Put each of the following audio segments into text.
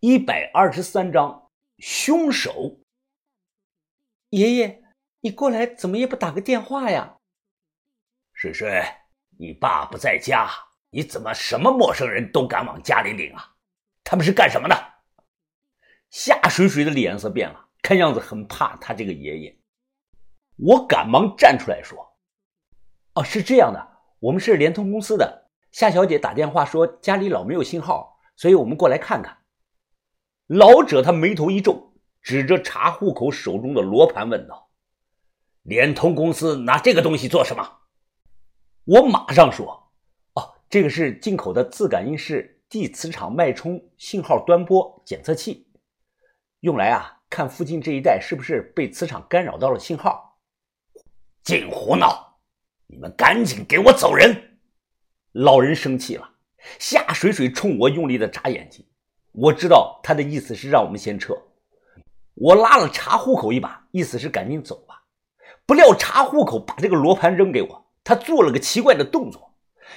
一百二十三章，凶手。爷爷，你过来怎么也不打个电话呀？水水，你爸不在家，你怎么什么陌生人都敢往家里领啊？他们是干什么的？夏水水的脸色变了，看样子很怕他这个爷爷。我赶忙站出来说：“哦，是这样的，我们是联通公司的。夏小姐打电话说家里老没有信号，所以我们过来看看。”老者他眉头一皱，指着查户口手中的罗盘问道：“联通公司拿这个东西做什么？”我马上说：“哦，这个是进口的自感应式地磁场脉冲信号端波检测器，用来啊看附近这一带是不是被磁场干扰到了信号。”净胡闹！你们赶紧给我走人！老人生气了，夏水水冲我用力的眨眼睛。我知道他的意思是让我们先撤，我拉了查户口一把，意思是赶紧走吧。不料查户口把这个罗盘扔给我，他做了个奇怪的动作，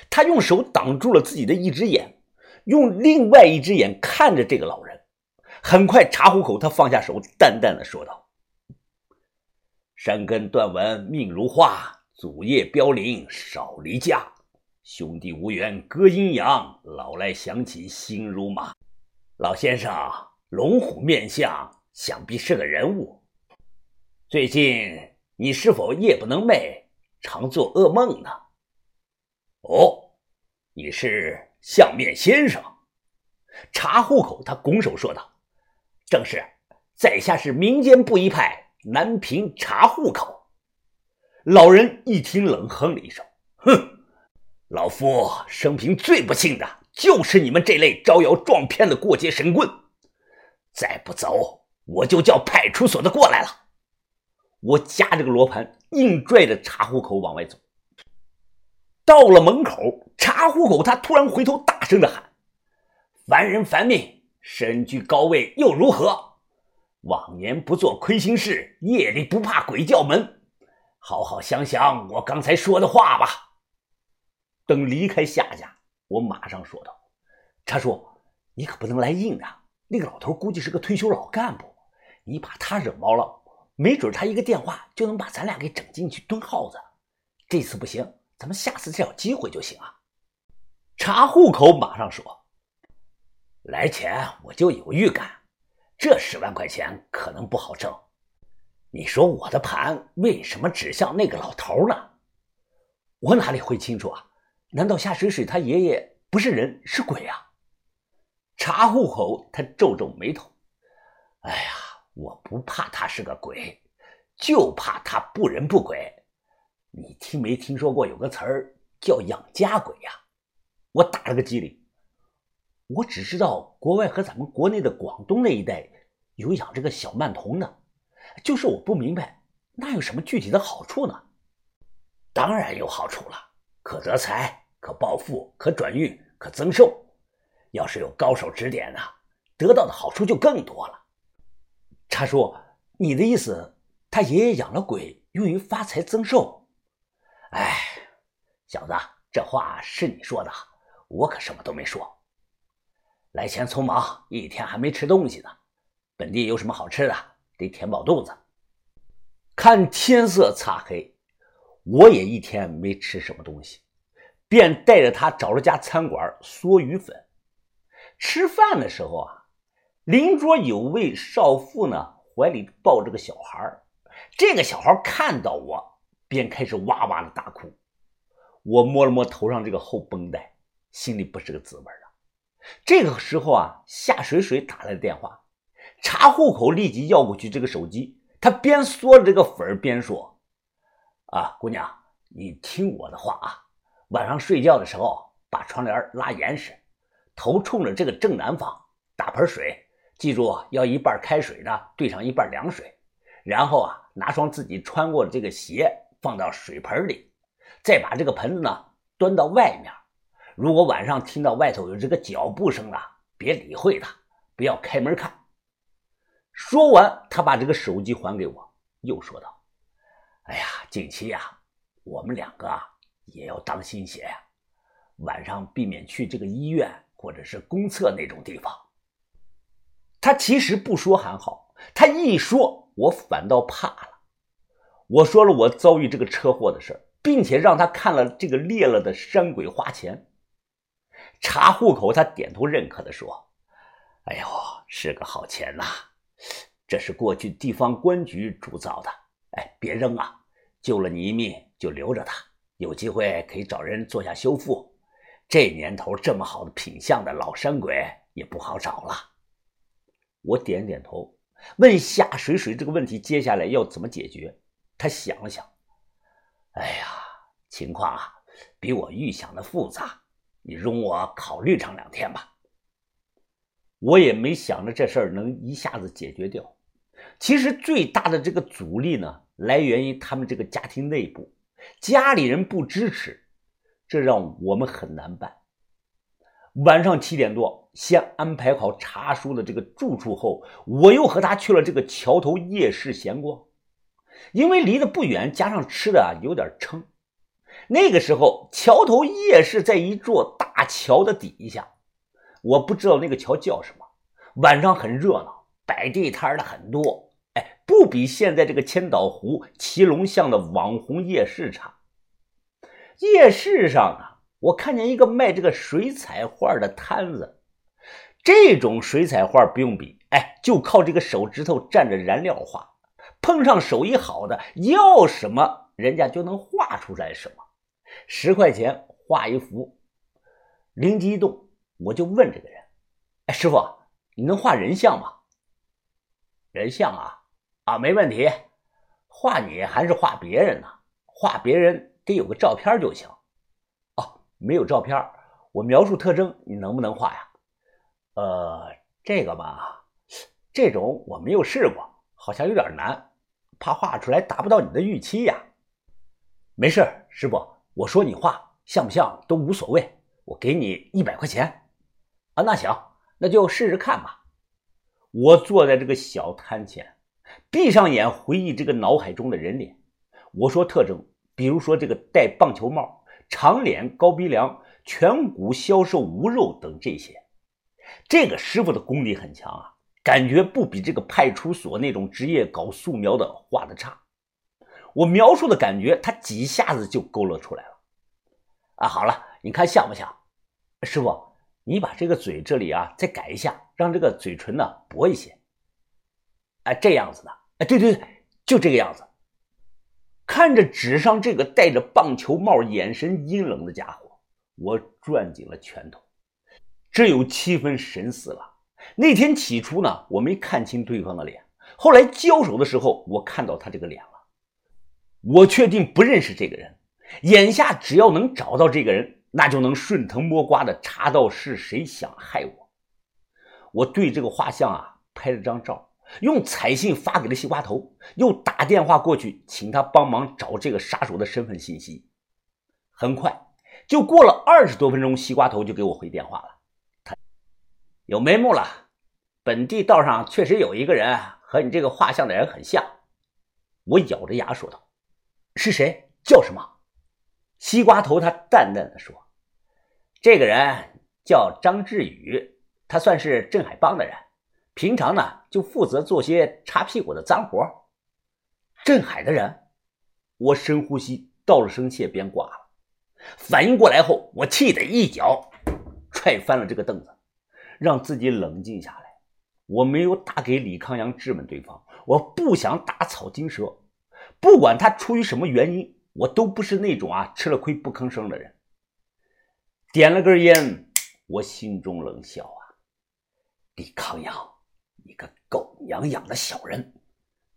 他用手挡住了自己的一只眼，用另外一只眼看着这个老人。很快，查户口他放下手，淡淡的说道：“山根断纹命如花，祖业凋零少离家，兄弟无缘隔阴阳，老来想起心如麻。”老先生，龙虎面相，想必是个人物。最近你是否夜不能寐，常做噩梦呢？哦，你是相面先生。查户口，他拱手说道：“正是，在下是民间布衣派南平查户口。”老人一听，冷哼了一声：“哼，老夫生平最不幸的。”就是你们这类招摇撞骗的过街神棍，再不走，我就叫派出所的过来了。我夹着个罗盘，硬拽着查户口往外走。到了门口，查户口他突然回头，大声的喊：“凡人凡命，身居高位又如何？往年不做亏心事，夜里不怕鬼叫门。好好想想我刚才说的话吧。”等离开夏家。我马上说道：“查叔，你可不能来硬的。那个老头估计是个退休老干部，你把他惹毛了，没准他一个电话就能把咱俩给整进去蹲耗子。这次不行，咱们下次再找机会就行啊。”查户口马上说：“来钱我就有预感，这十万块钱可能不好挣。你说我的盘为什么指向那个老头呢？我哪里会清楚啊？”难道夏水水他爷爷不是人是鬼啊？查户口，他皱皱眉头。哎呀，我不怕他是个鬼，就怕他不人不鬼。你听没听说过有个词儿叫养家鬼呀？我打了个机灵。我只知道国外和咱们国内的广东那一带有养这个小曼童的，就是我不明白那有什么具体的好处呢？当然有好处了。可得财，可暴富，可转运，可增寿。要是有高手指点呢，得到的好处就更多了。他说：“你的意思，他爷爷养了鬼，用于发财增寿？”哎，小子，这话是你说的，我可什么都没说。来前匆忙，一天还没吃东西呢。本地有什么好吃的，得填饱肚子。看天色擦黑。我也一天没吃什么东西，便带着他找了家餐馆嗦鱼粉。吃饭的时候啊，邻桌有位少妇呢，怀里抱着个小孩这个小孩看到我，便开始哇哇的大哭。我摸了摸头上这个厚绷带，心里不是个滋味啊。这个时候啊，夏水水打来电话，查户口立即要过去这个手机。他边嗦着这个粉边说。啊，姑娘，你听我的话啊，晚上睡觉的时候把窗帘拉严实，头冲着这个正南方，打盆水，记住要一半开水呢，兑上一半凉水，然后啊，拿双自己穿过的这个鞋放到水盆里，再把这个盆子呢端到外面。如果晚上听到外头有这个脚步声了，别理会他，不要开门看。说完，他把这个手机还给我，又说道。哎呀，近期呀，我们两个也要当心些呀，晚上避免去这个医院或者是公厕那种地方。他其实不说还好，他一说，我反倒怕了。我说了我遭遇这个车祸的事并且让他看了这个裂了的山鬼花钱。查户口，他点头认可的说：“哎呦，是个好钱呐！这是过去地方官局铸造的。哎，别扔啊！救了你一命，就留着它，有机会可以找人做下修复。这年头，这么好的品相的老山鬼也不好找了。”我点点头，问夏水水这个问题接下来要怎么解决。他想了想，哎呀，情况啊，比我预想的复杂。你容我考虑上两天吧。我也没想着这事儿能一下子解决掉。其实最大的这个阻力呢，来源于他们这个家庭内部，家里人不支持，这让我们很难办。晚上七点多，先安排好茶叔的这个住处后，我又和他去了这个桥头夜市闲逛，因为离得不远，加上吃的啊有点撑。那个时候，桥头夜市在一座大桥的底下，我不知道那个桥叫什么。晚上很热闹，摆地摊的很多，不比现在这个千岛湖骑龙巷的网红夜市差。夜市上啊，我看见一个卖这个水彩画的摊子，这种水彩画不用比，哎，就靠这个手指头蘸着燃料画，碰上手艺好的，要什么人家就能画出来什么。十块钱画一幅，灵机一动，我就问这个人：“哎，师傅，你能画人像吗？”人像啊，啊，没问题。画你还是画别人呢？画别人得有个照片就行。哦，没有照片，我描述特征，你能不能画呀？呃，这个吧，这种我没有试过，好像有点难，怕画出来达不到你的预期呀。没事，师傅。我说你画像不像都无所谓，我给你一百块钱，啊，那行，那就试试看吧。我坐在这个小摊前，闭上眼回忆这个脑海中的人脸。我说特征，比如说这个戴棒球帽、长脸、高鼻梁、颧骨消瘦无肉等这些。这个师傅的功力很强啊，感觉不比这个派出所那种职业搞素描的画的差。我描述的感觉，他几下子就勾勒出来了。啊，好了，你看像不像？师傅，你把这个嘴这里啊再改一下，让这个嘴唇呢薄一些。哎，这样子的。哎，对对对，就这个样子。看着纸上这个戴着棒球帽、眼神阴冷的家伙，我攥紧了拳头，这有七分神似了。那天起初呢，我没看清对方的脸，后来交手的时候，我看到他这个脸了。我确定不认识这个人，眼下只要能找到这个人，那就能顺藤摸瓜的查到是谁想害我。我对这个画像啊拍了张照，用彩信发给了西瓜头，又打电话过去请他帮忙找这个杀手的身份信息。很快就过了二十多分钟，西瓜头就给我回电话了，他有眉目了，本地道上确实有一个人和你这个画像的人很像。我咬着牙说道。是谁？叫什么？西瓜头他淡淡的说：“这个人叫张志宇，他算是镇海帮的人，平常呢就负责做些擦屁股的脏活。”镇海的人，我深呼吸，道了声谢，便挂了。反应过来后，我气得一脚踹翻了这个凳子，让自己冷静下来。我没有打给李康阳质问对方，我不想打草惊蛇。不管他出于什么原因，我都不是那种啊吃了亏不吭声的人。点了根烟，我心中冷笑啊，李康阳，你个狗娘养的小人，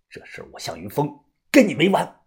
这事我向云峰跟你没完。